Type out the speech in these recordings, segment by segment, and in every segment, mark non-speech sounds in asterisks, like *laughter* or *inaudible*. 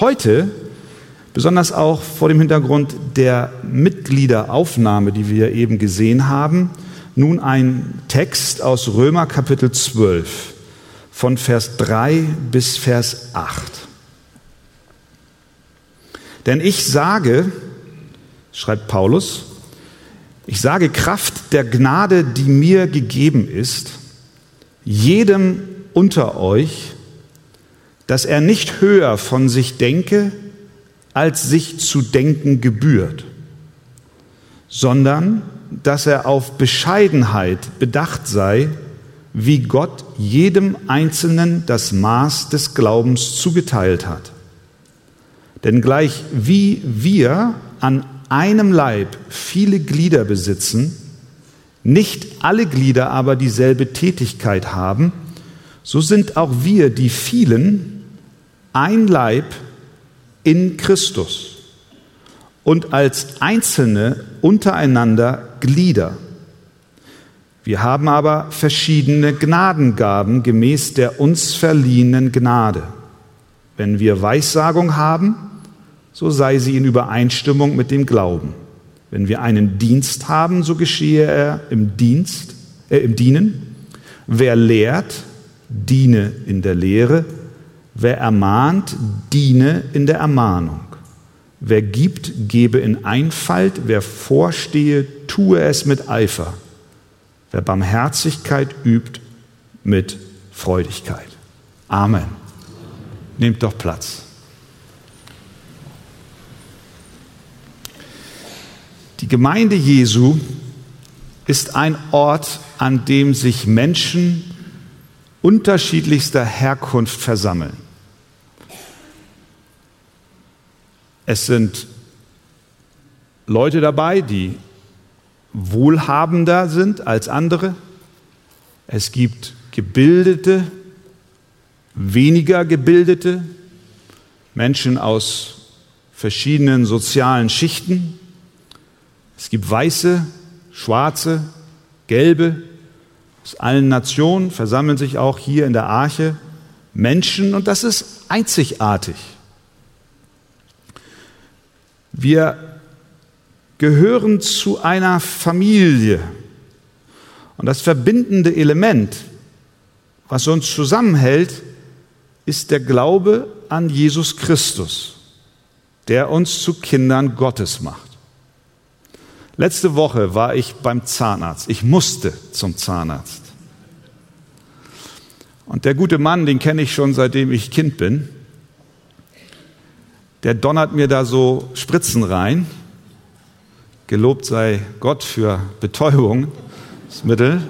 heute, besonders auch vor dem Hintergrund der Mitgliederaufnahme, die wir eben gesehen haben, nun ein Text aus Römer Kapitel 12 von Vers 3 bis Vers 8. Denn ich sage, schreibt Paulus, ich sage Kraft der Gnade, die mir gegeben ist, jedem unter euch, dass er nicht höher von sich denke, als sich zu denken gebührt, sondern dass er auf Bescheidenheit bedacht sei, wie Gott jedem Einzelnen das Maß des Glaubens zugeteilt hat. Denn gleich wie wir an einem Leib viele Glieder besitzen, nicht alle Glieder aber dieselbe Tätigkeit haben, so sind auch wir, die vielen, ein Leib in Christus und als Einzelne untereinander Glieder. Wir haben aber verschiedene Gnadengaben gemäß der uns verliehenen Gnade. Wenn wir Weissagung haben, so sei sie in Übereinstimmung mit dem Glauben. Wenn wir einen Dienst haben, so geschehe er im Dienst, äh, im Dienen. Wer lehrt, diene in der Lehre. Wer ermahnt, diene in der Ermahnung. Wer gibt, gebe in Einfalt. Wer vorstehe, tue es mit Eifer. Wer Barmherzigkeit übt, mit Freudigkeit. Amen. Nehmt doch Platz. Die Gemeinde Jesu ist ein Ort, an dem sich Menschen unterschiedlichster Herkunft versammeln. Es sind Leute dabei, die wohlhabender sind als andere. Es gibt gebildete, weniger gebildete, Menschen aus verschiedenen sozialen Schichten. Es gibt weiße, schwarze, gelbe. Aus allen Nationen versammeln sich auch hier in der Arche Menschen und das ist einzigartig. Wir gehören zu einer Familie. Und das verbindende Element, was uns zusammenhält, ist der Glaube an Jesus Christus, der uns zu Kindern Gottes macht. Letzte Woche war ich beim Zahnarzt. Ich musste zum Zahnarzt. Und der gute Mann, den kenne ich schon seitdem ich Kind bin, der donnert mir da so Spritzen rein. Gelobt sei Gott für Betäubungsmittel.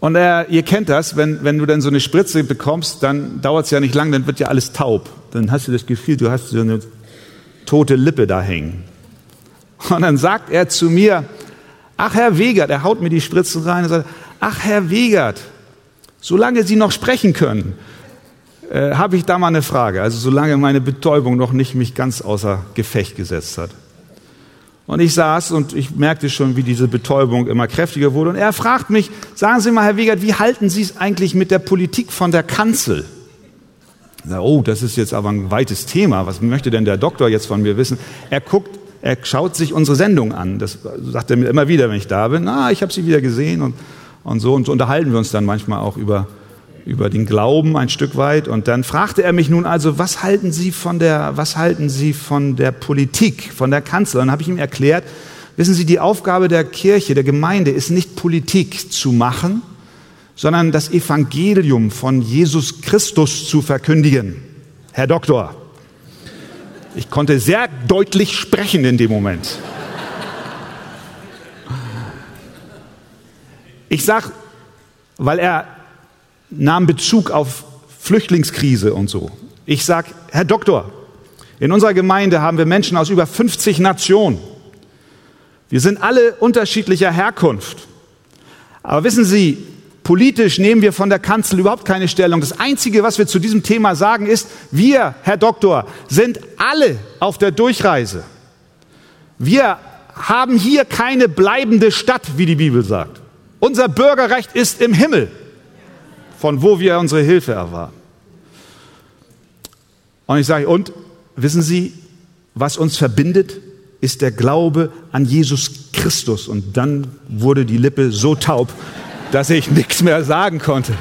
Und er, ihr kennt das, wenn, wenn du dann so eine Spritze bekommst, dann dauert es ja nicht lang, dann wird ja alles taub. Dann hast du das Gefühl, du hast so eine tote Lippe da hängen. Und dann sagt er zu mir, ach Herr Wegert, er haut mir die Spritzen rein und sagt, ach Herr Wegert, solange Sie noch sprechen können, äh, habe ich da mal eine Frage. Also solange meine Betäubung noch nicht mich ganz außer Gefecht gesetzt hat. Und ich saß und ich merkte schon, wie diese Betäubung immer kräftiger wurde. Und er fragt mich, sagen Sie mal, Herr Wegert, wie halten Sie es eigentlich mit der Politik von der Kanzel? Oh, das ist jetzt aber ein weites Thema. Was möchte denn der Doktor jetzt von mir wissen? Er guckt er schaut sich unsere Sendung an. Das sagt er mir immer wieder, wenn ich da bin. Na, ich habe sie wieder gesehen und, und so. Und so unterhalten wir uns dann manchmal auch über, über den Glauben ein Stück weit. Und dann fragte er mich nun also, was halten Sie von der, was halten Sie von der Politik, von der Kanzlerin? Dann habe ich ihm erklärt, wissen Sie, die Aufgabe der Kirche, der Gemeinde ist nicht Politik zu machen, sondern das Evangelium von Jesus Christus zu verkündigen. Herr Doktor, ich konnte sehr deutlich sprechen in dem Moment. Ich sage, weil er nahm Bezug auf Flüchtlingskrise und so. Ich sage, Herr Doktor, in unserer Gemeinde haben wir Menschen aus über 50 Nationen. Wir sind alle unterschiedlicher Herkunft. Aber wissen Sie, Politisch nehmen wir von der Kanzel überhaupt keine Stellung. Das Einzige, was wir zu diesem Thema sagen, ist, wir, Herr Doktor, sind alle auf der Durchreise. Wir haben hier keine bleibende Stadt, wie die Bibel sagt. Unser Bürgerrecht ist im Himmel, von wo wir unsere Hilfe erwarten. Und ich sage, und wissen Sie, was uns verbindet, ist der Glaube an Jesus Christus. Und dann wurde die Lippe so taub, dass ich nichts mehr sagen konnte.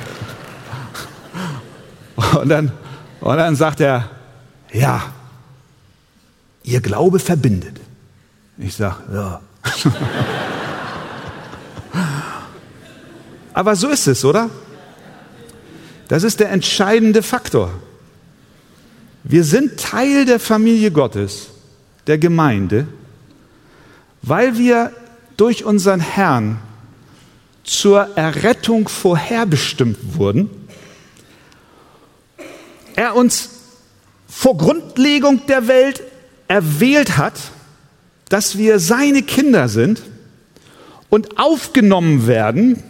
Und dann, und dann sagt er, ja, Ihr Glaube verbindet. Ich sage, ja. *laughs* Aber so ist es, oder? Das ist der entscheidende Faktor. Wir sind Teil der Familie Gottes, der Gemeinde, weil wir durch unseren Herrn zur Errettung vorherbestimmt wurden. Er uns vor Grundlegung der Welt erwählt hat, dass wir seine Kinder sind und aufgenommen werden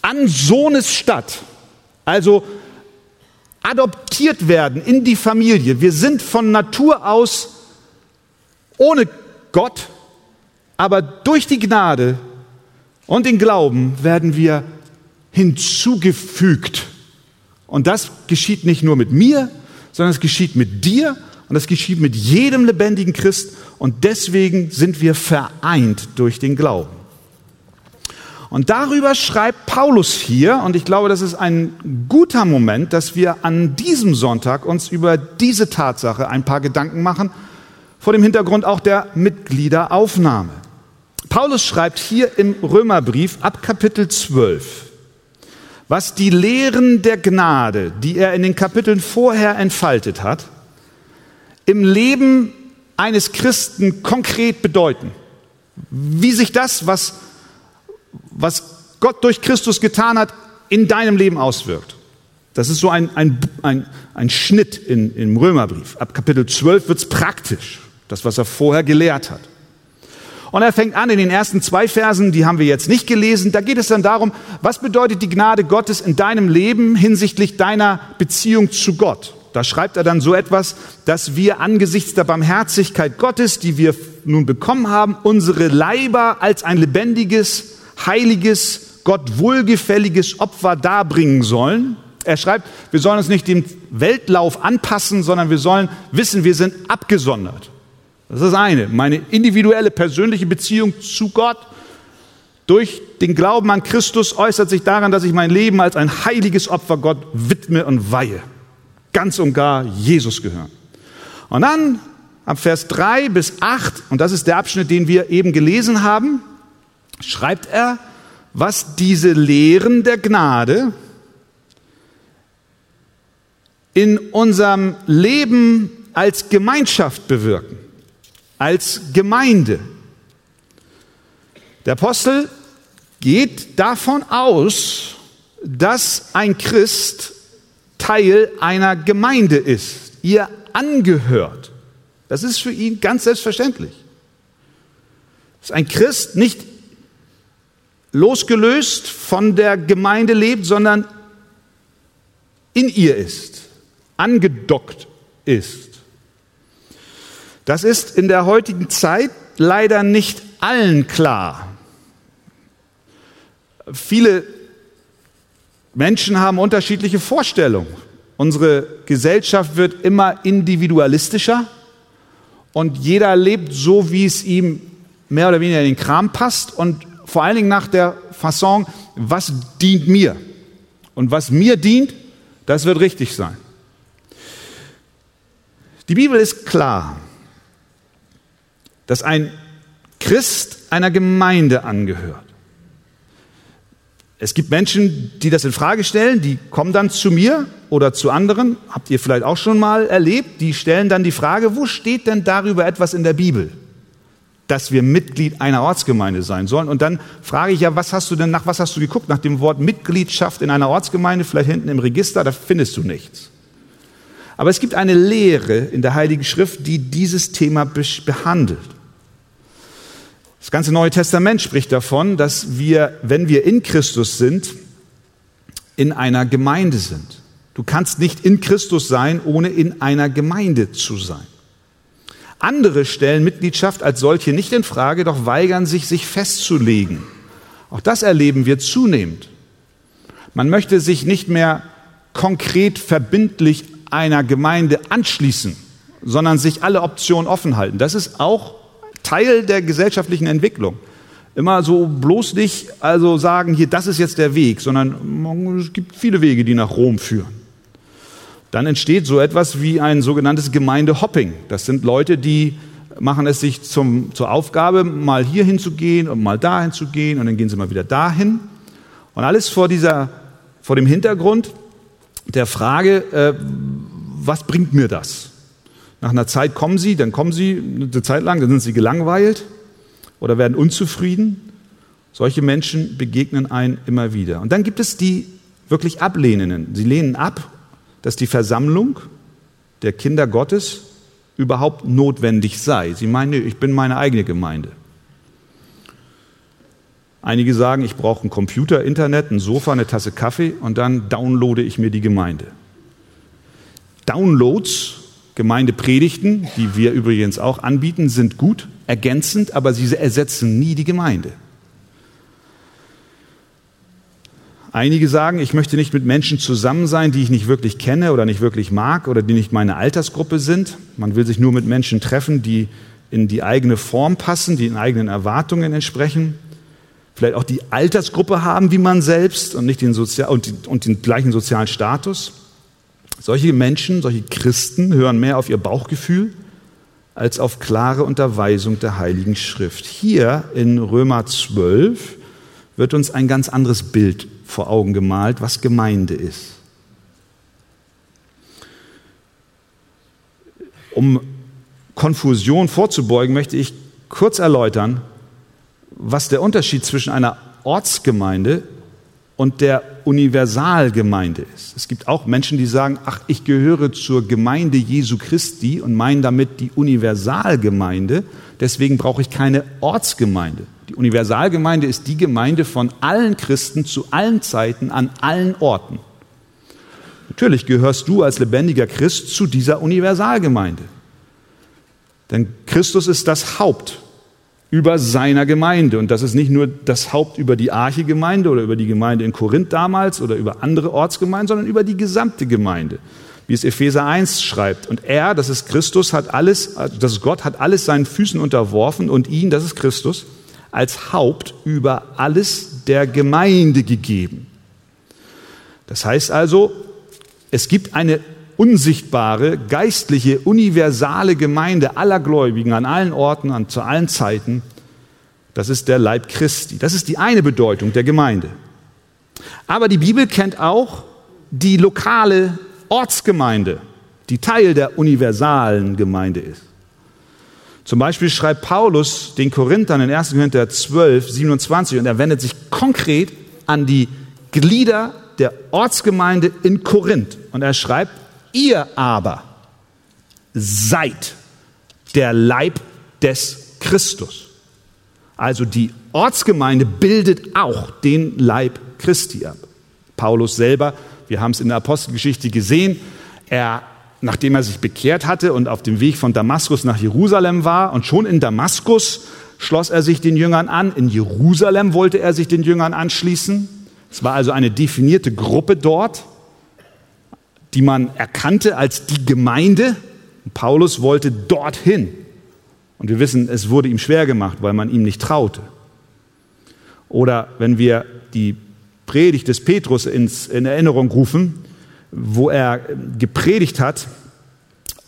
an Sohnes Stadt, also adoptiert werden in die Familie. Wir sind von Natur aus ohne Gott, aber durch die Gnade und den Glauben werden wir hinzugefügt. Und das geschieht nicht nur mit mir, sondern es geschieht mit dir und das geschieht mit jedem lebendigen Christ. Und deswegen sind wir vereint durch den Glauben. Und darüber schreibt Paulus hier, und ich glaube, das ist ein guter Moment, dass wir an diesem Sonntag uns über diese Tatsache ein paar Gedanken machen, vor dem Hintergrund auch der Mitgliederaufnahme. Paulus schreibt hier im Römerbrief ab Kapitel 12, was die Lehren der Gnade, die er in den Kapiteln vorher entfaltet hat, im Leben eines Christen konkret bedeuten. Wie sich das, was was Gott durch Christus getan hat, in deinem Leben auswirkt. Das ist so ein, ein, ein, ein Schnitt in, im Römerbrief. Ab Kapitel 12 wird es praktisch, das, was er vorher gelehrt hat. Und er fängt an in den ersten zwei Versen, die haben wir jetzt nicht gelesen. Da geht es dann darum, was bedeutet die Gnade Gottes in deinem Leben hinsichtlich deiner Beziehung zu Gott. Da schreibt er dann so etwas, dass wir angesichts der Barmherzigkeit Gottes, die wir nun bekommen haben, unsere Leiber als ein lebendiges, heiliges, Gott wohlgefälliges Opfer darbringen sollen. Er schreibt, wir sollen uns nicht dem Weltlauf anpassen, sondern wir sollen wissen, wir sind abgesondert. Das ist das eine, meine individuelle, persönliche Beziehung zu Gott. Durch den Glauben an Christus äußert sich daran, dass ich mein Leben als ein heiliges Opfer Gott widme und weihe. Ganz und gar Jesus gehören. Und dann ab Vers 3 bis 8, und das ist der Abschnitt, den wir eben gelesen haben, schreibt er, was diese Lehren der Gnade in unserem Leben als Gemeinschaft bewirken, als Gemeinde. Der Apostel geht davon aus, dass ein Christ Teil einer Gemeinde ist, ihr angehört. Das ist für ihn ganz selbstverständlich. Dass ein Christ nicht losgelöst von der Gemeinde lebt, sondern in ihr ist, angedockt ist. Das ist in der heutigen Zeit leider nicht allen klar. Viele Menschen haben unterschiedliche Vorstellungen. Unsere Gesellschaft wird immer individualistischer und jeder lebt so, wie es ihm mehr oder weniger in den Kram passt und vor allen Dingen nach der Fasson, was dient mir? Und was mir dient, das wird richtig sein. Die Bibel ist klar, dass ein Christ einer Gemeinde angehört. Es gibt Menschen, die das in Frage stellen, die kommen dann zu mir oder zu anderen, habt ihr vielleicht auch schon mal erlebt, die stellen dann die Frage, wo steht denn darüber etwas in der Bibel? dass wir Mitglied einer Ortsgemeinde sein sollen. Und dann frage ich ja, was hast du denn nach was hast du geguckt? Nach dem Wort Mitgliedschaft in einer Ortsgemeinde, vielleicht hinten im Register, da findest du nichts. Aber es gibt eine Lehre in der Heiligen Schrift, die dieses Thema behandelt. Das ganze Neue Testament spricht davon, dass wir, wenn wir in Christus sind, in einer Gemeinde sind. Du kannst nicht in Christus sein, ohne in einer Gemeinde zu sein. Andere stellen Mitgliedschaft als solche nicht in Frage, doch weigern sich, sich festzulegen. Auch das erleben wir zunehmend. Man möchte sich nicht mehr konkret verbindlich einer Gemeinde anschließen, sondern sich alle Optionen offen halten. Das ist auch Teil der gesellschaftlichen Entwicklung. Immer so bloß nicht also sagen, hier, das ist jetzt der Weg, sondern es gibt viele Wege, die nach Rom führen. Dann entsteht so etwas wie ein sogenanntes Gemeindehopping. Das sind Leute, die machen es sich zum, zur Aufgabe, mal hier hinzugehen und mal dahin zu gehen und dann gehen sie mal wieder dahin. Und alles vor, dieser, vor dem Hintergrund der Frage, äh, was bringt mir das? Nach einer Zeit kommen sie, dann kommen sie eine Zeit lang, dann sind sie gelangweilt oder werden unzufrieden. Solche Menschen begegnen einen immer wieder. Und dann gibt es die wirklich Ablehnenden. Sie lehnen ab, dass die Versammlung der Kinder Gottes überhaupt notwendig sei. Sie meinen, ich bin meine eigene Gemeinde. Einige sagen, ich brauche einen Computer, Internet, ein Sofa, eine Tasse Kaffee und dann downloade ich mir die Gemeinde. Downloads, Gemeindepredigten, die wir übrigens auch anbieten, sind gut, ergänzend, aber sie ersetzen nie die Gemeinde. Einige sagen, ich möchte nicht mit Menschen zusammen sein, die ich nicht wirklich kenne oder nicht wirklich mag oder die nicht meine Altersgruppe sind. Man will sich nur mit Menschen treffen, die in die eigene Form passen, die in eigenen Erwartungen entsprechen vielleicht auch die Altersgruppe haben wie man selbst und nicht den, Sozial und, die, und den gleichen sozialen Status. Solche Menschen, solche Christen hören mehr auf ihr Bauchgefühl als auf klare Unterweisung der Heiligen Schrift. Hier in Römer 12 wird uns ein ganz anderes Bild vor Augen gemalt, was Gemeinde ist. Um Konfusion vorzubeugen, möchte ich kurz erläutern, was der Unterschied zwischen einer Ortsgemeinde und der Universalgemeinde ist. Es gibt auch Menschen, die sagen, ach, ich gehöre zur Gemeinde Jesu Christi und meinen damit die Universalgemeinde, deswegen brauche ich keine Ortsgemeinde. Die Universalgemeinde ist die Gemeinde von allen Christen zu allen Zeiten an allen Orten. Natürlich gehörst du als lebendiger Christ zu dieser Universalgemeinde. Denn Christus ist das Haupt über seiner Gemeinde. Und das ist nicht nur das Haupt über die Arche-Gemeinde oder über die Gemeinde in Korinth damals oder über andere Ortsgemeinden, sondern über die gesamte Gemeinde. Wie es Epheser 1 schreibt. Und er, das ist Christus, hat alles, das ist Gott, hat alles seinen Füßen unterworfen und ihn, das ist Christus, als Haupt über alles der Gemeinde gegeben. Das heißt also, es gibt eine unsichtbare, geistliche, universale Gemeinde aller Gläubigen an allen Orten, an, zu allen Zeiten, das ist der Leib Christi. Das ist die eine Bedeutung der Gemeinde. Aber die Bibel kennt auch die lokale Ortsgemeinde, die Teil der universalen Gemeinde ist. Zum Beispiel schreibt Paulus den Korinthern in 1. Korinther 12, 27 und er wendet sich konkret an die Glieder der Ortsgemeinde in Korinth. Und er schreibt, Ihr aber seid der Leib des Christus. Also die Ortsgemeinde bildet auch den Leib Christi ab. Paulus selber, wir haben es in der Apostelgeschichte gesehen, er, nachdem er sich bekehrt hatte und auf dem Weg von Damaskus nach Jerusalem war und schon in Damaskus schloss er sich den Jüngern an, in Jerusalem wollte er sich den Jüngern anschließen. Es war also eine definierte Gruppe dort die man erkannte als die Gemeinde. Paulus wollte dorthin. Und wir wissen, es wurde ihm schwer gemacht, weil man ihm nicht traute. Oder wenn wir die Predigt des Petrus ins, in Erinnerung rufen, wo er gepredigt hat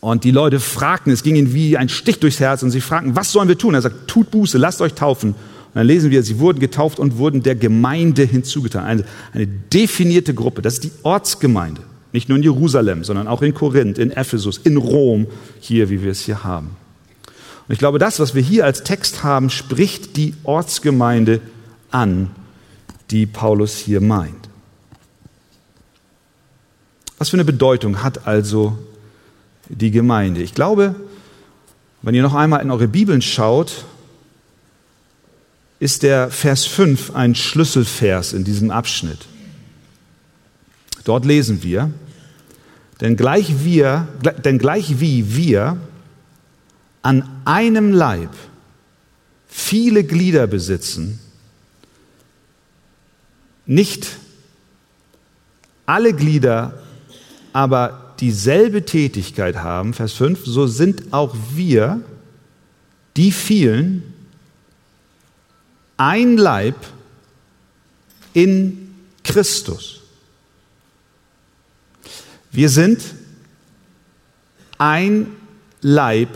und die Leute fragten, es ging ihnen wie ein Stich durchs Herz und sie fragten, was sollen wir tun? Er sagt, tut Buße, lasst euch taufen. Und dann lesen wir, sie wurden getauft und wurden der Gemeinde hinzugetan. Eine, eine definierte Gruppe, das ist die Ortsgemeinde. Nicht nur in Jerusalem, sondern auch in Korinth, in Ephesus, in Rom, hier, wie wir es hier haben. Und ich glaube, das, was wir hier als Text haben, spricht die Ortsgemeinde an, die Paulus hier meint. Was für eine Bedeutung hat also die Gemeinde? Ich glaube, wenn ihr noch einmal in eure Bibeln schaut, ist der Vers 5 ein Schlüsselvers in diesem Abschnitt. Dort lesen wir, denn gleich, wir, denn gleich wie wir an einem Leib viele Glieder besitzen, nicht alle Glieder aber dieselbe Tätigkeit haben, Vers 5, so sind auch wir, die vielen, ein Leib in Christus. Wir sind ein Leib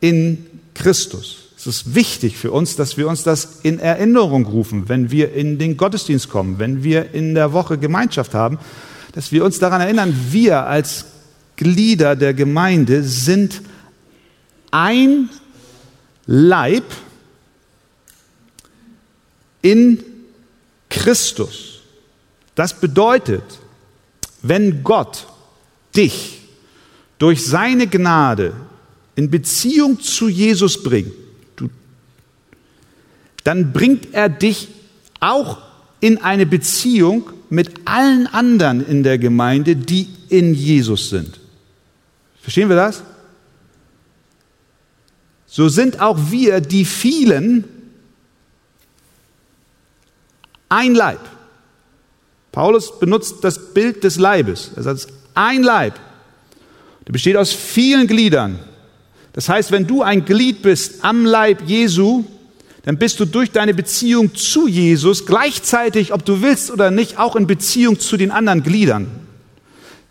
in Christus. Es ist wichtig für uns, dass wir uns das in Erinnerung rufen, wenn wir in den Gottesdienst kommen, wenn wir in der Woche Gemeinschaft haben, dass wir uns daran erinnern, wir als Glieder der Gemeinde sind ein Leib in Christus. Das bedeutet, wenn Gott dich durch seine Gnade in Beziehung zu Jesus bringt, du, dann bringt er dich auch in eine Beziehung mit allen anderen in der Gemeinde, die in Jesus sind. Verstehen wir das? So sind auch wir, die vielen, ein Leib. Paulus benutzt das Bild des Leibes. Er sagt, ein Leib. Der besteht aus vielen Gliedern. Das heißt, wenn du ein Glied bist am Leib Jesu, dann bist du durch deine Beziehung zu Jesus gleichzeitig, ob du willst oder nicht, auch in Beziehung zu den anderen Gliedern.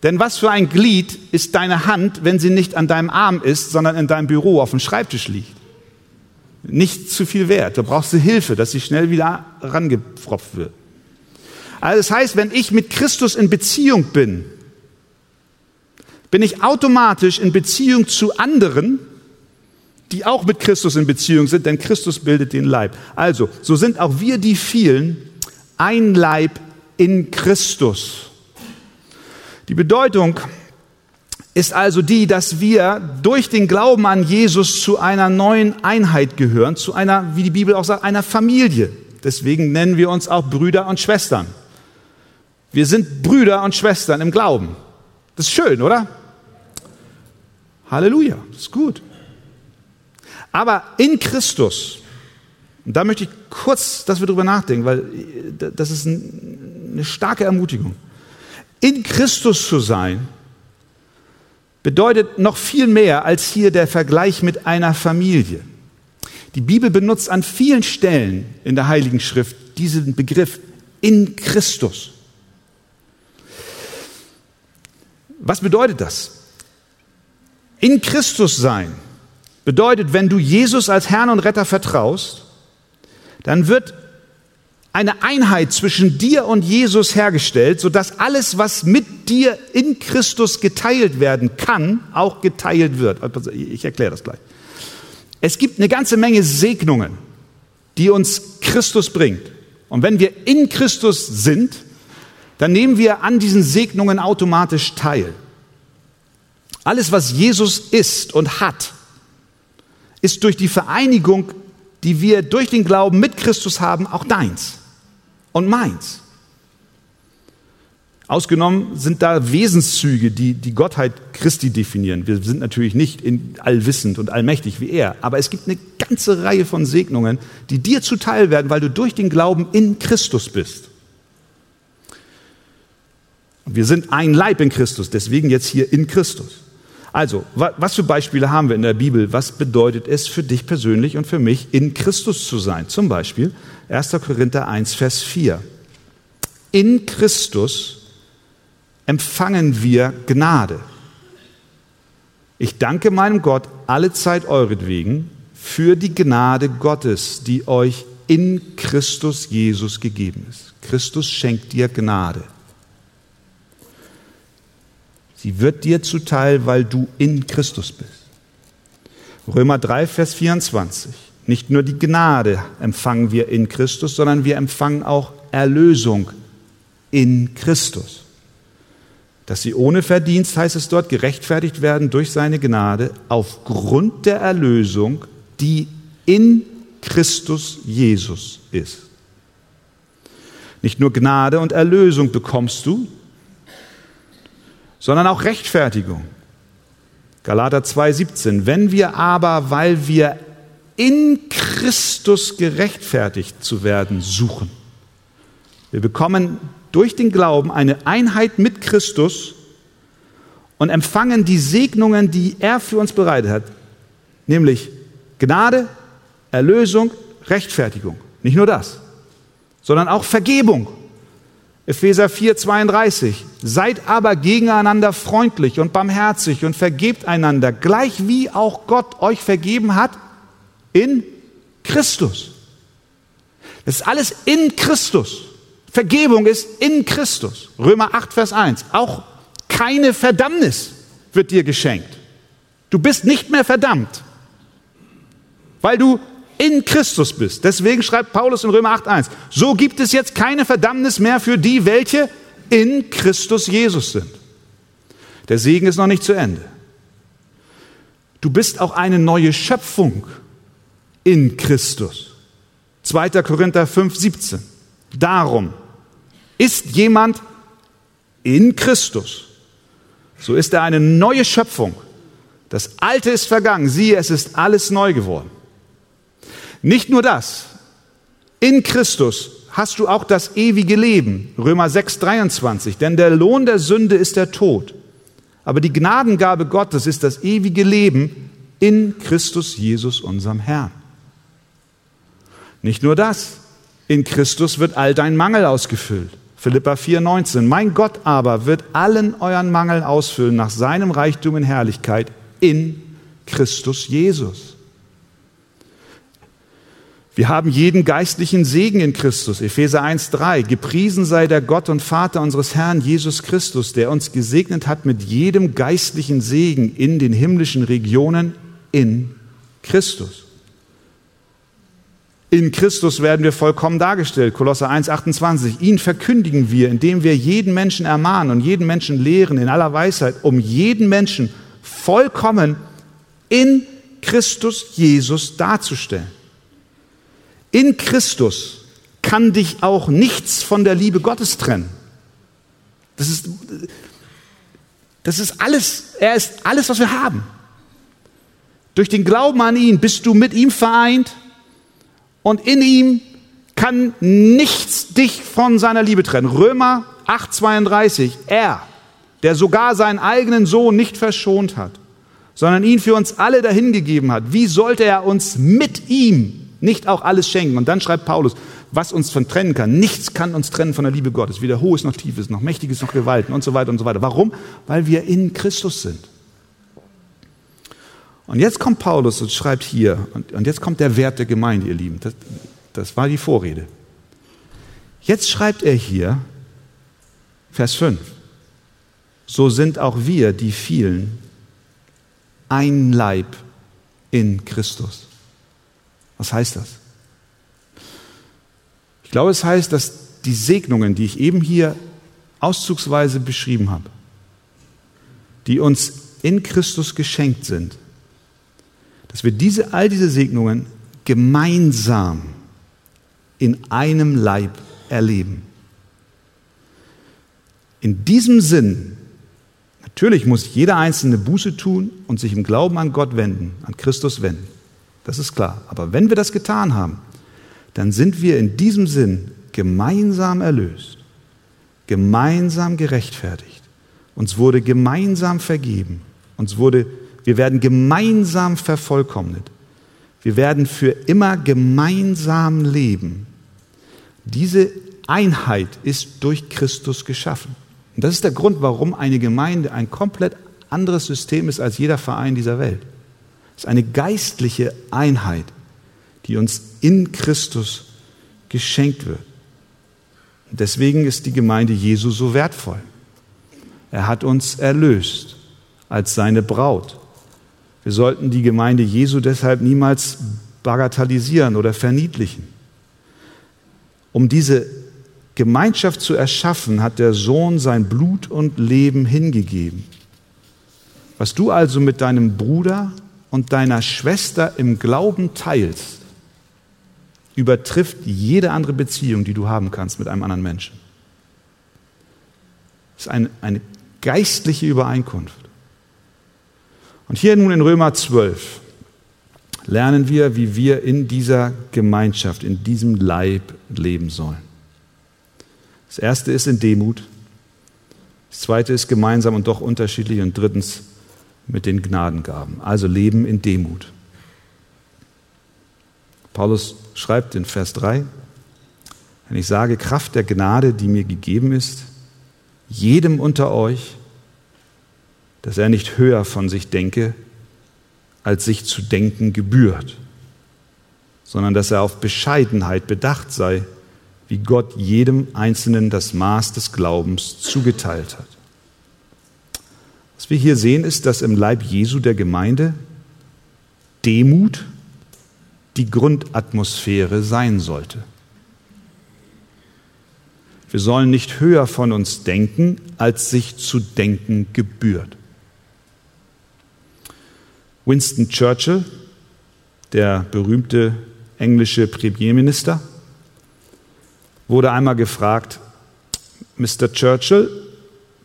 Denn was für ein Glied ist deine Hand, wenn sie nicht an deinem Arm ist, sondern in deinem Büro auf dem Schreibtisch liegt? Nicht zu viel wert. Da brauchst du Hilfe, dass sie schnell wieder rangepfropft wird. Also das heißt, wenn ich mit Christus in Beziehung bin, bin ich automatisch in Beziehung zu anderen, die auch mit Christus in Beziehung sind, denn Christus bildet den Leib. Also, so sind auch wir die vielen ein Leib in Christus. Die Bedeutung ist also die, dass wir durch den Glauben an Jesus zu einer neuen Einheit gehören, zu einer, wie die Bibel auch sagt, einer Familie. Deswegen nennen wir uns auch Brüder und Schwestern. Wir sind Brüder und Schwestern im Glauben. Das ist schön, oder? Halleluja, das ist gut. Aber in Christus, und da möchte ich kurz, dass wir drüber nachdenken, weil äh, das ist eine starke Ermutigung. In Christus zu sein, bedeutet noch viel mehr als hier der Vergleich mit einer Familie. Die Bibel benutzt an vielen Stellen in der Heiligen Schrift diesen Begriff in Christus. Was bedeutet das? In Christus sein bedeutet, wenn du Jesus als Herrn und Retter vertraust, dann wird eine Einheit zwischen dir und Jesus hergestellt, sodass alles, was mit dir in Christus geteilt werden kann, auch geteilt wird. Ich erkläre das gleich. Es gibt eine ganze Menge Segnungen, die uns Christus bringt. Und wenn wir in Christus sind, dann nehmen wir an diesen Segnungen automatisch teil. Alles, was Jesus ist und hat, ist durch die Vereinigung, die wir durch den Glauben mit Christus haben, auch deins und meins. Ausgenommen sind da Wesenszüge, die die Gottheit Christi definieren. Wir sind natürlich nicht allwissend und allmächtig wie er, aber es gibt eine ganze Reihe von Segnungen, die dir zuteil werden, weil du durch den Glauben in Christus bist. Wir sind ein Leib in Christus, deswegen jetzt hier in Christus. Also, was für Beispiele haben wir in der Bibel? Was bedeutet es für dich persönlich und für mich, in Christus zu sein? Zum Beispiel 1. Korinther 1, Vers 4. In Christus empfangen wir Gnade. Ich danke meinem Gott alle Zeit euretwegen für die Gnade Gottes, die euch in Christus Jesus gegeben ist. Christus schenkt dir Gnade. Sie wird dir zuteil, weil du in Christus bist. Römer 3, Vers 24. Nicht nur die Gnade empfangen wir in Christus, sondern wir empfangen auch Erlösung in Christus. Dass sie ohne Verdienst, heißt es dort, gerechtfertigt werden durch seine Gnade aufgrund der Erlösung, die in Christus Jesus ist. Nicht nur Gnade und Erlösung bekommst du, sondern auch Rechtfertigung. Galater 2,17. Wenn wir aber, weil wir in Christus gerechtfertigt zu werden suchen, wir bekommen durch den Glauben eine Einheit mit Christus und empfangen die Segnungen, die er für uns bereitet hat, nämlich Gnade, Erlösung, Rechtfertigung. Nicht nur das, sondern auch Vergebung. Epheser 4, 32. Seid aber gegeneinander freundlich und barmherzig und vergebt einander, gleich wie auch Gott euch vergeben hat in Christus. Das ist alles in Christus. Vergebung ist in Christus. Römer 8, Vers 1. Auch keine Verdammnis wird dir geschenkt. Du bist nicht mehr verdammt, weil du in Christus bist. Deswegen schreibt Paulus in Römer 8, 1. So gibt es jetzt keine Verdammnis mehr für die, welche in Christus Jesus sind. Der Segen ist noch nicht zu Ende. Du bist auch eine neue Schöpfung in Christus. 2. Korinther 5, 17. Darum ist jemand in Christus, so ist er eine neue Schöpfung. Das Alte ist vergangen, siehe, es ist alles neu geworden. Nicht nur das, in Christus hast du auch das ewige Leben, Römer 6, 23, denn der Lohn der Sünde ist der Tod, aber die Gnadengabe Gottes ist das ewige Leben in Christus Jesus, unserem Herrn. Nicht nur das, in Christus wird all dein Mangel ausgefüllt. Philippa 4,19. Mein Gott aber wird allen euren Mangel ausfüllen nach seinem Reichtum in Herrlichkeit in Christus Jesus. Wir haben jeden geistlichen Segen in Christus. Epheser 1,3. Gepriesen sei der Gott und Vater unseres Herrn Jesus Christus, der uns gesegnet hat mit jedem geistlichen Segen in den himmlischen Regionen in Christus. In Christus werden wir vollkommen dargestellt. Kolosser 1,28. Ihn verkündigen wir, indem wir jeden Menschen ermahnen und jeden Menschen lehren in aller Weisheit, um jeden Menschen vollkommen in Christus Jesus darzustellen. In Christus kann dich auch nichts von der Liebe Gottes trennen. Das ist, das ist alles, er ist alles, was wir haben. Durch den Glauben an ihn bist du mit ihm vereint und in ihm kann nichts dich von seiner Liebe trennen. Römer 8:32, er, der sogar seinen eigenen Sohn nicht verschont hat, sondern ihn für uns alle dahingegeben hat, wie sollte er uns mit ihm nicht auch alles schenken? Und dann schreibt Paulus, was uns von trennen kann. Nichts kann uns trennen von der Liebe Gottes. Weder Hohes noch Tiefes, noch Mächtiges noch Gewalten und so weiter und so weiter. Warum? Weil wir in Christus sind. Und jetzt kommt Paulus und schreibt hier, und, und jetzt kommt der Wert der Gemeinde, ihr Lieben. Das, das war die Vorrede. Jetzt schreibt er hier, Vers 5, so sind auch wir, die vielen, ein Leib in Christus. Was heißt das? Ich glaube, es heißt, dass die Segnungen, die ich eben hier auszugsweise beschrieben habe, die uns in Christus geschenkt sind, dass wir diese, all diese Segnungen gemeinsam in einem Leib erleben. In diesem Sinn, natürlich muss jeder Einzelne Buße tun und sich im Glauben an Gott wenden, an Christus wenden. Das ist klar. Aber wenn wir das getan haben, dann sind wir in diesem Sinn gemeinsam erlöst, gemeinsam gerechtfertigt. Uns wurde gemeinsam vergeben. Uns wurde wir werden gemeinsam vervollkommnet. Wir werden für immer gemeinsam leben. Diese Einheit ist durch Christus geschaffen. Und das ist der Grund, warum eine Gemeinde ein komplett anderes System ist als jeder Verein dieser Welt. Ist eine geistliche Einheit, die uns in Christus geschenkt wird. Und deswegen ist die Gemeinde Jesu so wertvoll. Er hat uns erlöst als seine Braut. Wir sollten die Gemeinde Jesu deshalb niemals bagatellisieren oder verniedlichen. Um diese Gemeinschaft zu erschaffen, hat der Sohn sein Blut und Leben hingegeben. Was du also mit deinem Bruder und deiner Schwester im Glauben teilst, übertrifft jede andere Beziehung, die du haben kannst mit einem anderen Menschen. Es ist eine, eine geistliche Übereinkunft. Und hier nun in Römer 12 lernen wir, wie wir in dieser Gemeinschaft, in diesem Leib leben sollen. Das erste ist in Demut. Das zweite ist gemeinsam und doch unterschiedlich. Und drittens mit den Gnadengaben. Also Leben in Demut. Paulus schreibt in Vers 3, wenn ich sage, Kraft der Gnade, die mir gegeben ist, jedem unter euch, dass er nicht höher von sich denke, als sich zu denken gebührt, sondern dass er auf Bescheidenheit bedacht sei, wie Gott jedem Einzelnen das Maß des Glaubens zugeteilt hat. Was wir hier sehen, ist, dass im Leib Jesu der Gemeinde Demut die Grundatmosphäre sein sollte. Wir sollen nicht höher von uns denken, als sich zu denken gebührt. Winston Churchill, der berühmte englische Premierminister, wurde einmal gefragt, Mr. Churchill,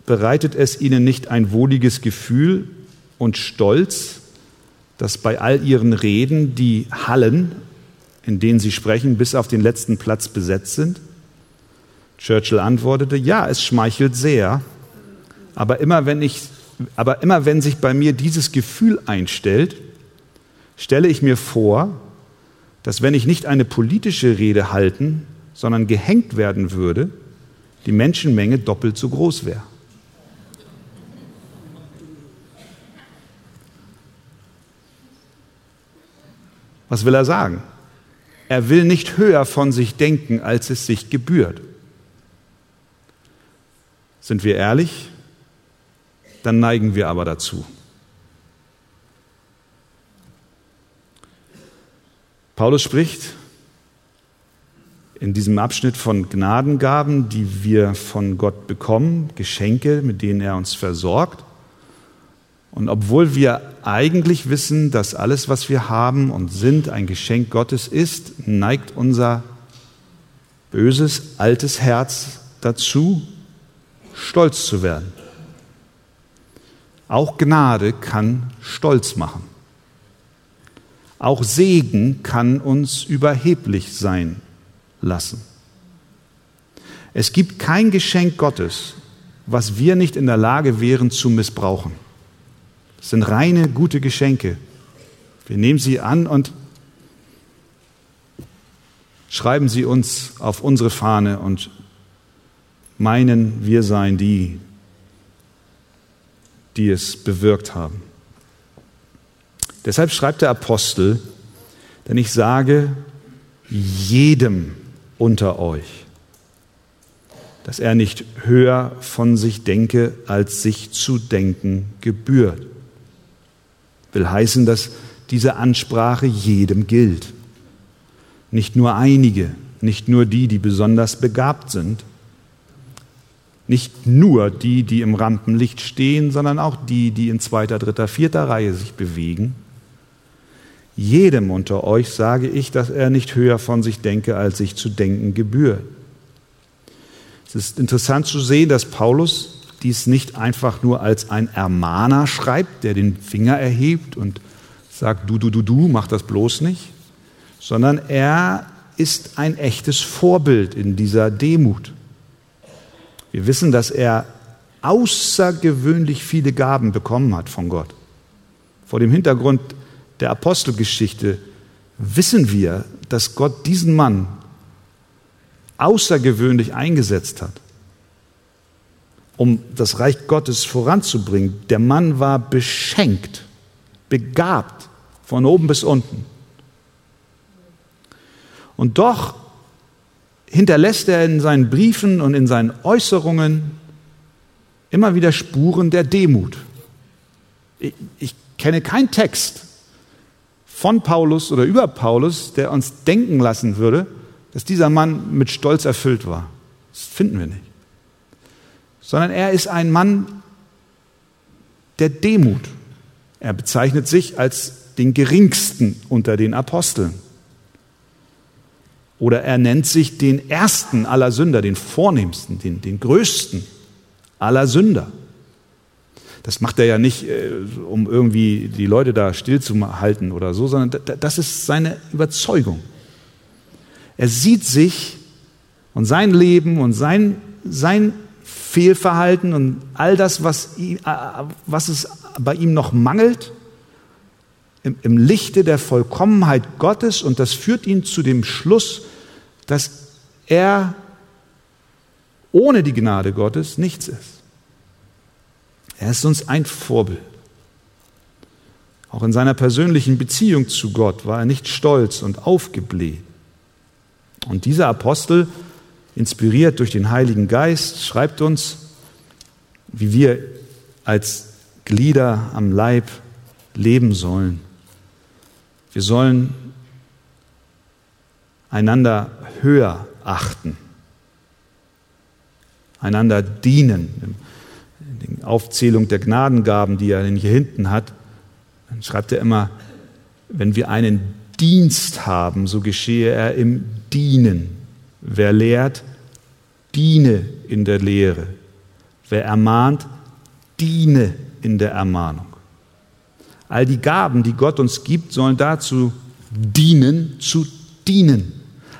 bereitet es Ihnen nicht ein wohliges Gefühl und Stolz, dass bei all Ihren Reden die Hallen, in denen Sie sprechen, bis auf den letzten Platz besetzt sind? Churchill antwortete, ja, es schmeichelt sehr, aber immer wenn ich aber immer wenn sich bei mir dieses Gefühl einstellt, stelle ich mir vor, dass wenn ich nicht eine politische Rede halten, sondern gehängt werden würde, die Menschenmenge doppelt so groß wäre. Was will er sagen? Er will nicht höher von sich denken, als es sich gebührt. Sind wir ehrlich? dann neigen wir aber dazu. Paulus spricht in diesem Abschnitt von Gnadengaben, die wir von Gott bekommen, Geschenke, mit denen er uns versorgt. Und obwohl wir eigentlich wissen, dass alles, was wir haben und sind, ein Geschenk Gottes ist, neigt unser böses, altes Herz dazu, stolz zu werden. Auch Gnade kann stolz machen. Auch Segen kann uns überheblich sein lassen. Es gibt kein Geschenk Gottes, was wir nicht in der Lage wären zu missbrauchen. Es sind reine gute Geschenke. Wir nehmen sie an und schreiben sie uns auf unsere Fahne und meinen, wir seien die, die es bewirkt haben. Deshalb schreibt der Apostel, denn ich sage jedem unter euch, dass er nicht höher von sich denke, als sich zu denken gebührt. Will heißen, dass diese Ansprache jedem gilt. Nicht nur einige, nicht nur die, die besonders begabt sind, nicht nur die, die im Rampenlicht stehen, sondern auch die, die in zweiter, dritter, vierter Reihe sich bewegen. Jedem unter euch sage ich, dass er nicht höher von sich denke, als sich zu denken gebührt. Es ist interessant zu sehen, dass Paulus dies nicht einfach nur als ein Ermahner schreibt, der den Finger erhebt und sagt, du, du, du, du, mach das bloß nicht, sondern er ist ein echtes Vorbild in dieser Demut. Wir wissen, dass er außergewöhnlich viele Gaben bekommen hat von Gott. Vor dem Hintergrund der Apostelgeschichte wissen wir, dass Gott diesen Mann außergewöhnlich eingesetzt hat, um das Reich Gottes voranzubringen. Der Mann war beschenkt, begabt, von oben bis unten. Und doch hinterlässt er in seinen Briefen und in seinen Äußerungen immer wieder Spuren der Demut. Ich, ich kenne keinen Text von Paulus oder über Paulus, der uns denken lassen würde, dass dieser Mann mit Stolz erfüllt war. Das finden wir nicht. Sondern er ist ein Mann der Demut. Er bezeichnet sich als den geringsten unter den Aposteln. Oder er nennt sich den ersten aller Sünder, den vornehmsten, den, den größten aller Sünder. Das macht er ja nicht, äh, um irgendwie die Leute da stillzuhalten oder so, sondern das ist seine Überzeugung. Er sieht sich und sein Leben und sein, sein Fehlverhalten und all das, was, was es bei ihm noch mangelt, im, im Lichte der Vollkommenheit Gottes und das führt ihn zu dem Schluss, dass er ohne die Gnade Gottes nichts ist. Er ist uns ein Vorbild. Auch in seiner persönlichen Beziehung zu Gott war er nicht stolz und aufgebläht. Und dieser Apostel, inspiriert durch den Heiligen Geist, schreibt uns, wie wir als Glieder am Leib leben sollen. Wir sollen einander höher achten, einander dienen. In der Aufzählung der Gnadengaben, die er hier hinten hat, dann schreibt er immer, wenn wir einen Dienst haben, so geschehe er im Dienen. Wer lehrt, diene in der Lehre. Wer ermahnt, diene in der Ermahnung. All die Gaben, die Gott uns gibt, sollen dazu dienen, zu dienen.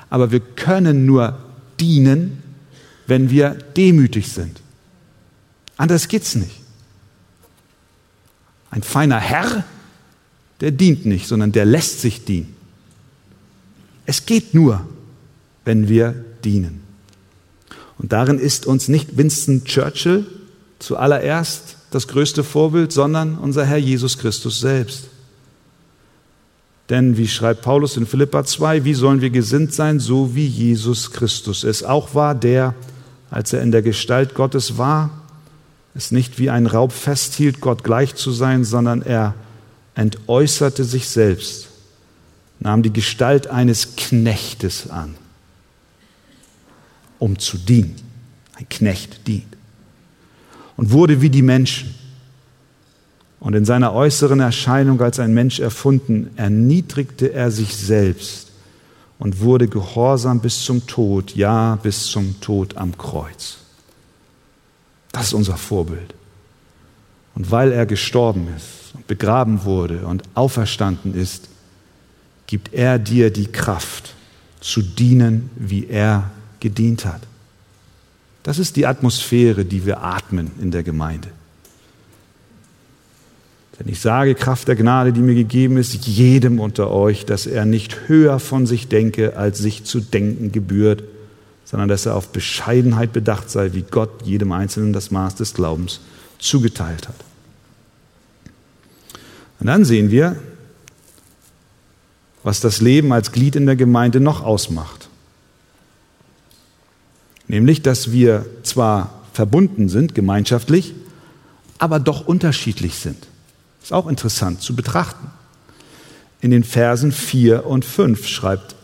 Aber wir können nur dienen, wenn wir demütig sind. Anders geht's nicht. Ein feiner Herr, der dient nicht, sondern der lässt sich dienen. Es geht nur, wenn wir dienen. Und darin ist uns nicht Winston Churchill zuallererst das größte Vorbild, sondern unser Herr Jesus Christus selbst. Denn wie schreibt Paulus in Philippa 2, wie sollen wir gesinnt sein, so wie Jesus Christus es auch war, der, als er in der Gestalt Gottes war, es nicht wie ein Raub festhielt, Gott gleich zu sein, sondern er entäußerte sich selbst, nahm die Gestalt eines Knechtes an, um zu dienen. Ein Knecht dient. Und wurde wie die Menschen. Und in seiner äußeren Erscheinung als ein Mensch erfunden, erniedrigte er sich selbst und wurde gehorsam bis zum Tod, ja, bis zum Tod am Kreuz. Das ist unser Vorbild. Und weil er gestorben ist und begraben wurde und auferstanden ist, gibt er dir die Kraft zu dienen, wie er gedient hat. Das ist die Atmosphäre, die wir atmen in der Gemeinde. Denn ich sage, Kraft der Gnade, die mir gegeben ist, jedem unter euch, dass er nicht höher von sich denke, als sich zu denken gebührt, sondern dass er auf Bescheidenheit bedacht sei, wie Gott jedem Einzelnen das Maß des Glaubens zugeteilt hat. Und dann sehen wir, was das Leben als Glied in der Gemeinde noch ausmacht. Nämlich, dass wir zwar verbunden sind, gemeinschaftlich, aber doch unterschiedlich sind. Ist auch interessant zu betrachten. In den Versen 4 und 5 schreibt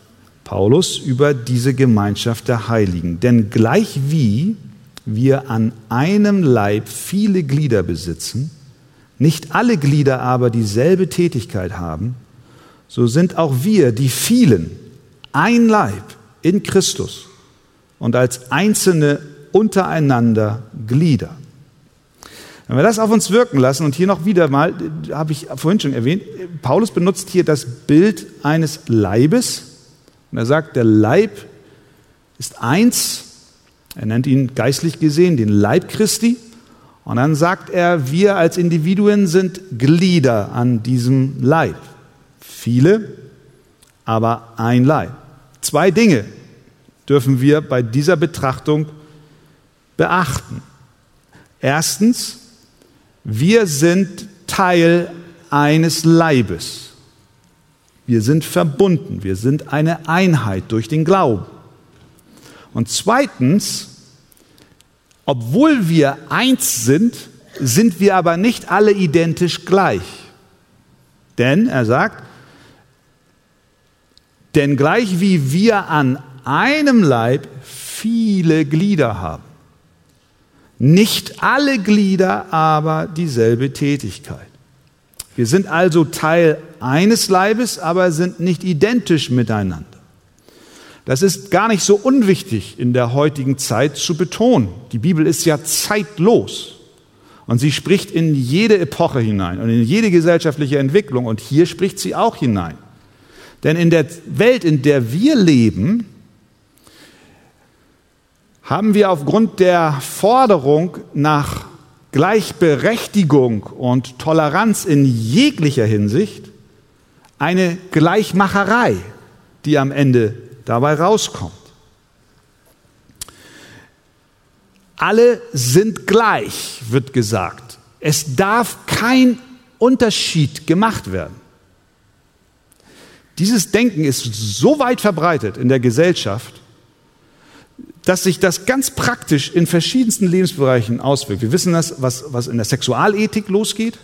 Paulus über diese Gemeinschaft der Heiligen. Denn gleich wie wir an einem Leib viele Glieder besitzen, nicht alle Glieder aber dieselbe Tätigkeit haben, so sind auch wir, die vielen, ein Leib in Christus und als einzelne untereinander Glieder. Wenn wir das auf uns wirken lassen und hier noch wieder mal, habe ich vorhin schon erwähnt, Paulus benutzt hier das Bild eines Leibes, und er sagt, der Leib ist eins, er nennt ihn geistlich gesehen den Leib Christi. Und dann sagt er, wir als Individuen sind Glieder an diesem Leib. Viele, aber ein Leib. Zwei Dinge dürfen wir bei dieser Betrachtung beachten. Erstens, wir sind Teil eines Leibes. Wir sind verbunden, wir sind eine Einheit durch den Glauben. Und zweitens, obwohl wir eins sind, sind wir aber nicht alle identisch gleich. Denn, er sagt, denn gleich wie wir an einem Leib viele Glieder haben, nicht alle Glieder aber dieselbe Tätigkeit. Wir sind also Teil eines Leibes, aber sind nicht identisch miteinander. Das ist gar nicht so unwichtig in der heutigen Zeit zu betonen. Die Bibel ist ja zeitlos und sie spricht in jede Epoche hinein und in jede gesellschaftliche Entwicklung und hier spricht sie auch hinein. Denn in der Welt, in der wir leben, haben wir aufgrund der Forderung nach Gleichberechtigung und Toleranz in jeglicher Hinsicht eine Gleichmacherei, die am Ende dabei rauskommt. Alle sind gleich, wird gesagt. Es darf kein Unterschied gemacht werden. Dieses Denken ist so weit verbreitet in der Gesellschaft, dass sich das ganz praktisch in verschiedensten Lebensbereichen auswirkt. Wir wissen das, was, was in der Sexualethik losgeht.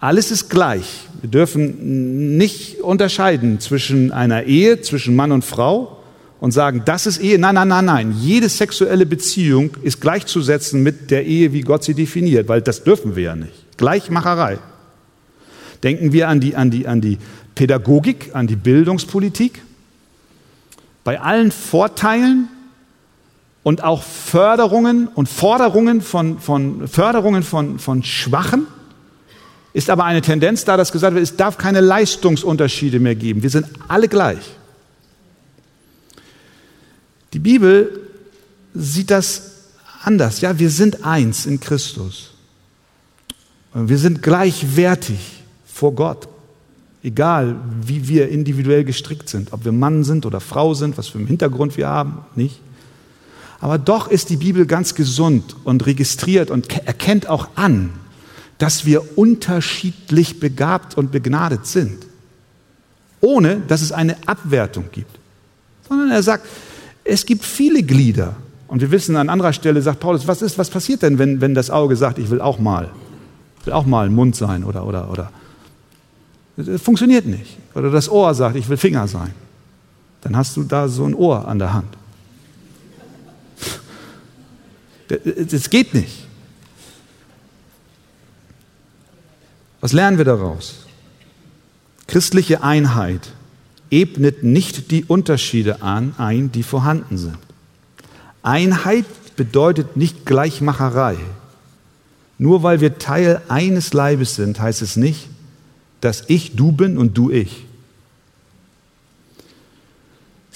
Alles ist gleich. Wir dürfen nicht unterscheiden zwischen einer Ehe, zwischen Mann und Frau und sagen, das ist Ehe. Nein, nein, nein, nein. Jede sexuelle Beziehung ist gleichzusetzen mit der Ehe, wie Gott sie definiert, weil das dürfen wir ja nicht. Gleichmacherei. Denken wir an die, an die, an die Pädagogik, an die Bildungspolitik. Bei allen Vorteilen und auch Förderungen und Forderungen von, von, Förderungen von, von Schwachen ist aber eine Tendenz da, dass gesagt wird, es darf keine Leistungsunterschiede mehr geben. Wir sind alle gleich. Die Bibel sieht das anders. Ja, wir sind eins in Christus. Wir sind gleichwertig vor Gott. Egal, wie wir individuell gestrickt sind, ob wir Mann sind oder Frau sind, was für einen Hintergrund wir haben, nicht. Aber doch ist die Bibel ganz gesund und registriert und erkennt auch an, dass wir unterschiedlich begabt und begnadet sind, ohne dass es eine Abwertung gibt. Sondern er sagt, es gibt viele Glieder. Und wir wissen, an anderer Stelle sagt Paulus, was ist, was passiert denn, wenn, wenn das Auge sagt, ich will auch mal, will auch mal Mund sein oder, oder, oder. Das funktioniert nicht. Oder das Ohr sagt, ich will Finger sein. Dann hast du da so ein Ohr an der Hand. Das geht nicht. Was lernen wir daraus? Christliche Einheit ebnet nicht die Unterschiede an, ein, die vorhanden sind. Einheit bedeutet nicht Gleichmacherei. Nur weil wir Teil eines Leibes sind, heißt es nicht, dass ich du bin und du ich.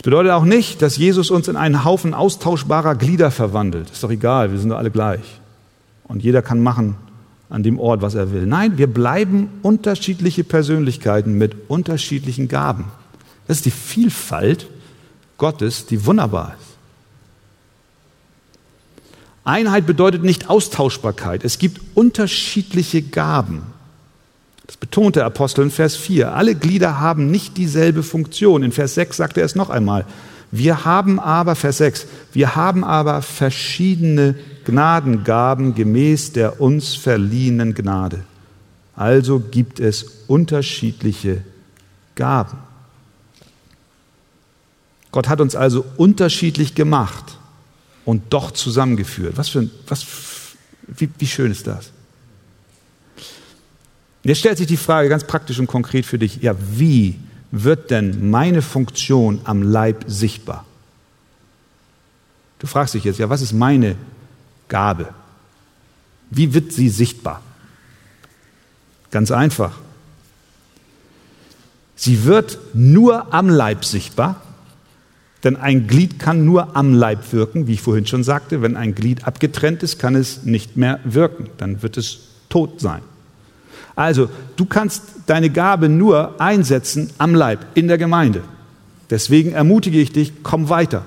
Es bedeutet auch nicht, dass Jesus uns in einen Haufen austauschbarer Glieder verwandelt. Ist doch egal, wir sind doch alle gleich. Und jeder kann machen an dem Ort, was er will. Nein, wir bleiben unterschiedliche Persönlichkeiten mit unterschiedlichen Gaben. Das ist die Vielfalt Gottes, die wunderbar ist. Einheit bedeutet nicht Austauschbarkeit. Es gibt unterschiedliche Gaben. Das betont der Apostel in Vers 4. Alle Glieder haben nicht dieselbe Funktion. In Vers 6 sagt er es noch einmal. Wir haben aber, Vers 6, wir haben aber verschiedene Gnadengaben gemäß der uns verliehenen Gnade. Also gibt es unterschiedliche Gaben. Gott hat uns also unterschiedlich gemacht und doch zusammengeführt. Was für was, wie, wie schön ist das? Jetzt stellt sich die Frage ganz praktisch und konkret für dich, ja, wie wird denn meine Funktion am Leib sichtbar? Du fragst dich jetzt, ja, was ist meine Gabe? Wie wird sie sichtbar? Ganz einfach. Sie wird nur am Leib sichtbar, denn ein Glied kann nur am Leib wirken, wie ich vorhin schon sagte. Wenn ein Glied abgetrennt ist, kann es nicht mehr wirken, dann wird es tot sein. Also, du kannst deine Gabe nur einsetzen am Leib, in der Gemeinde. Deswegen ermutige ich dich, komm weiter.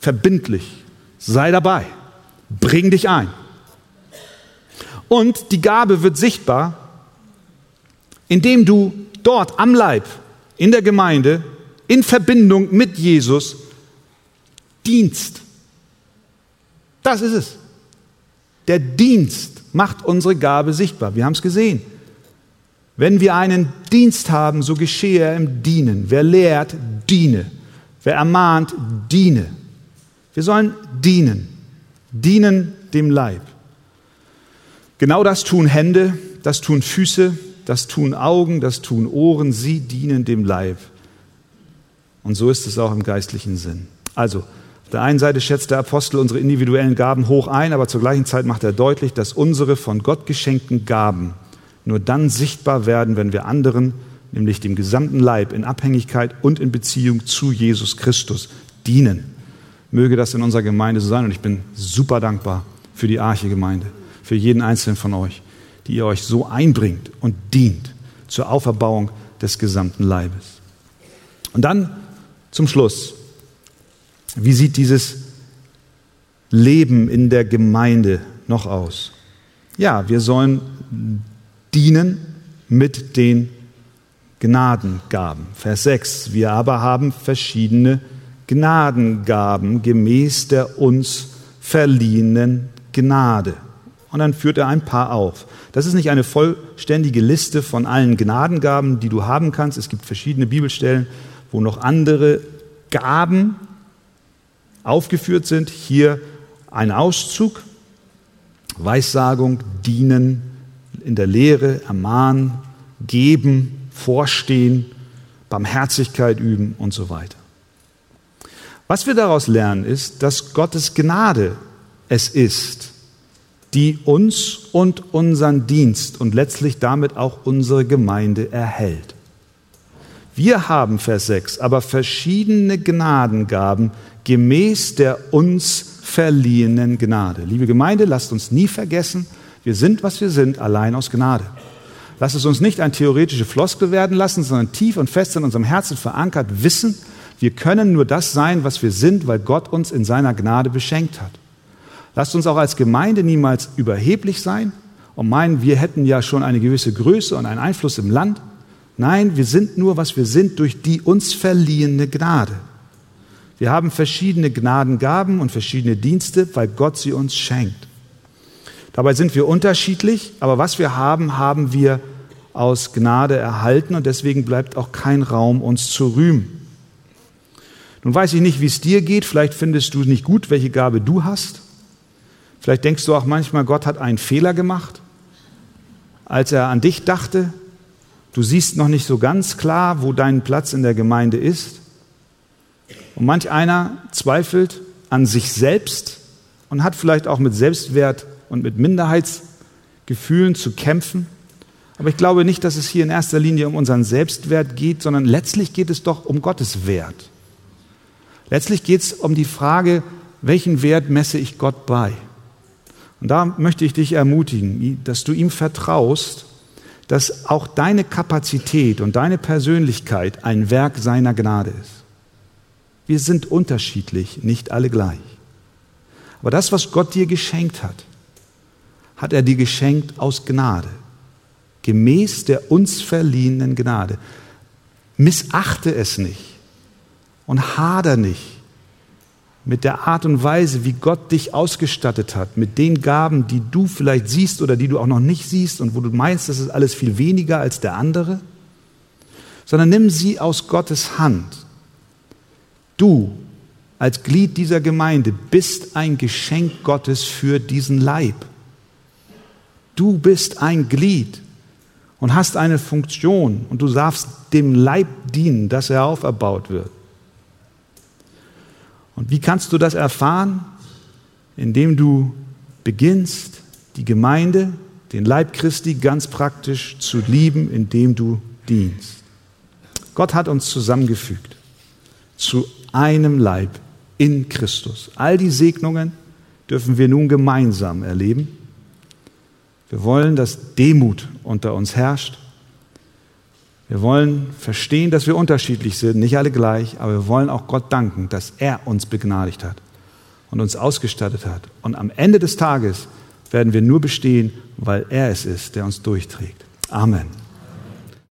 Verbindlich. Sei dabei. Bring dich ein. Und die Gabe wird sichtbar, indem du dort am Leib, in der Gemeinde, in Verbindung mit Jesus dienst. Das ist es. Der Dienst macht unsere Gabe sichtbar. Wir haben es gesehen. Wenn wir einen Dienst haben, so geschehe er im Dienen. Wer lehrt, diene. Wer ermahnt, diene. Wir sollen dienen. Dienen dem Leib. Genau das tun Hände, das tun Füße, das tun Augen, das tun Ohren. Sie dienen dem Leib. Und so ist es auch im geistlichen Sinn. Also, der einen Seite schätzt der Apostel unsere individuellen Gaben hoch ein, aber zur gleichen Zeit macht er deutlich, dass unsere von Gott geschenkten Gaben nur dann sichtbar werden, wenn wir anderen, nämlich dem gesamten Leib, in Abhängigkeit und in Beziehung zu Jesus Christus dienen. Möge das in unserer Gemeinde so sein. Und ich bin super dankbar für die Arche-Gemeinde, für jeden einzelnen von euch, die ihr euch so einbringt und dient zur Auferbauung des gesamten Leibes. Und dann zum Schluss. Wie sieht dieses Leben in der Gemeinde noch aus? Ja, wir sollen dienen mit den Gnadengaben. Vers 6. Wir aber haben verschiedene Gnadengaben gemäß der uns verliehenen Gnade. Und dann führt er ein paar auf. Das ist nicht eine vollständige Liste von allen Gnadengaben, die du haben kannst. Es gibt verschiedene Bibelstellen, wo noch andere Gaben aufgeführt sind. Hier ein Auszug. Weissagung, dienen, in der Lehre, ermahnen, geben, vorstehen, Barmherzigkeit üben und so weiter. Was wir daraus lernen, ist, dass Gottes Gnade es ist, die uns und unseren Dienst und letztlich damit auch unsere Gemeinde erhält. Wir haben, Vers 6, aber verschiedene Gnadengaben gemäß der uns verliehenen Gnade. Liebe Gemeinde, lasst uns nie vergessen, wir sind, was wir sind, allein aus Gnade. Lasst es uns nicht ein theoretische Floskel werden lassen, sondern tief und fest in unserem Herzen verankert wissen, wir können nur das sein, was wir sind, weil Gott uns in seiner Gnade beschenkt hat. Lasst uns auch als Gemeinde niemals überheblich sein und meinen, wir hätten ja schon eine gewisse Größe und einen Einfluss im Land. Nein, wir sind nur, was wir sind, durch die uns verliehene Gnade. Wir haben verschiedene Gnadengaben und verschiedene Dienste, weil Gott sie uns schenkt. Dabei sind wir unterschiedlich, aber was wir haben, haben wir aus Gnade erhalten und deswegen bleibt auch kein Raum, uns zu rühmen. Nun weiß ich nicht, wie es dir geht. Vielleicht findest du nicht gut, welche Gabe du hast. Vielleicht denkst du auch manchmal, Gott hat einen Fehler gemacht, als er an dich dachte. Du siehst noch nicht so ganz klar, wo dein Platz in der Gemeinde ist. Und manch einer zweifelt an sich selbst und hat vielleicht auch mit Selbstwert und mit Minderheitsgefühlen zu kämpfen. Aber ich glaube nicht, dass es hier in erster Linie um unseren Selbstwert geht, sondern letztlich geht es doch um Gottes Wert. Letztlich geht es um die Frage, welchen Wert messe ich Gott bei? Und da möchte ich dich ermutigen, dass du ihm vertraust, dass auch deine Kapazität und deine Persönlichkeit ein Werk seiner Gnade ist. Wir sind unterschiedlich, nicht alle gleich. Aber das, was Gott dir geschenkt hat, hat er dir geschenkt aus Gnade, gemäß der uns verliehenen Gnade. Missachte es nicht und hader nicht mit der Art und Weise, wie Gott dich ausgestattet hat, mit den Gaben, die du vielleicht siehst oder die du auch noch nicht siehst und wo du meinst, das ist alles viel weniger als der andere, sondern nimm sie aus Gottes Hand. Du als Glied dieser Gemeinde bist ein Geschenk Gottes für diesen Leib. Du bist ein Glied und hast eine Funktion und du darfst dem Leib dienen, dass er auferbaut wird. Und wie kannst du das erfahren? Indem du beginnst, die Gemeinde, den Leib Christi ganz praktisch zu lieben, indem du dienst. Gott hat uns zusammengefügt zu einem Leib in Christus. All die Segnungen dürfen wir nun gemeinsam erleben. Wir wollen, dass Demut unter uns herrscht wir wollen verstehen, dass wir unterschiedlich sind, nicht alle gleich, aber wir wollen auch Gott danken, dass er uns begnadigt hat und uns ausgestattet hat. Und am Ende des Tages werden wir nur bestehen, weil er es ist, der uns durchträgt. Amen.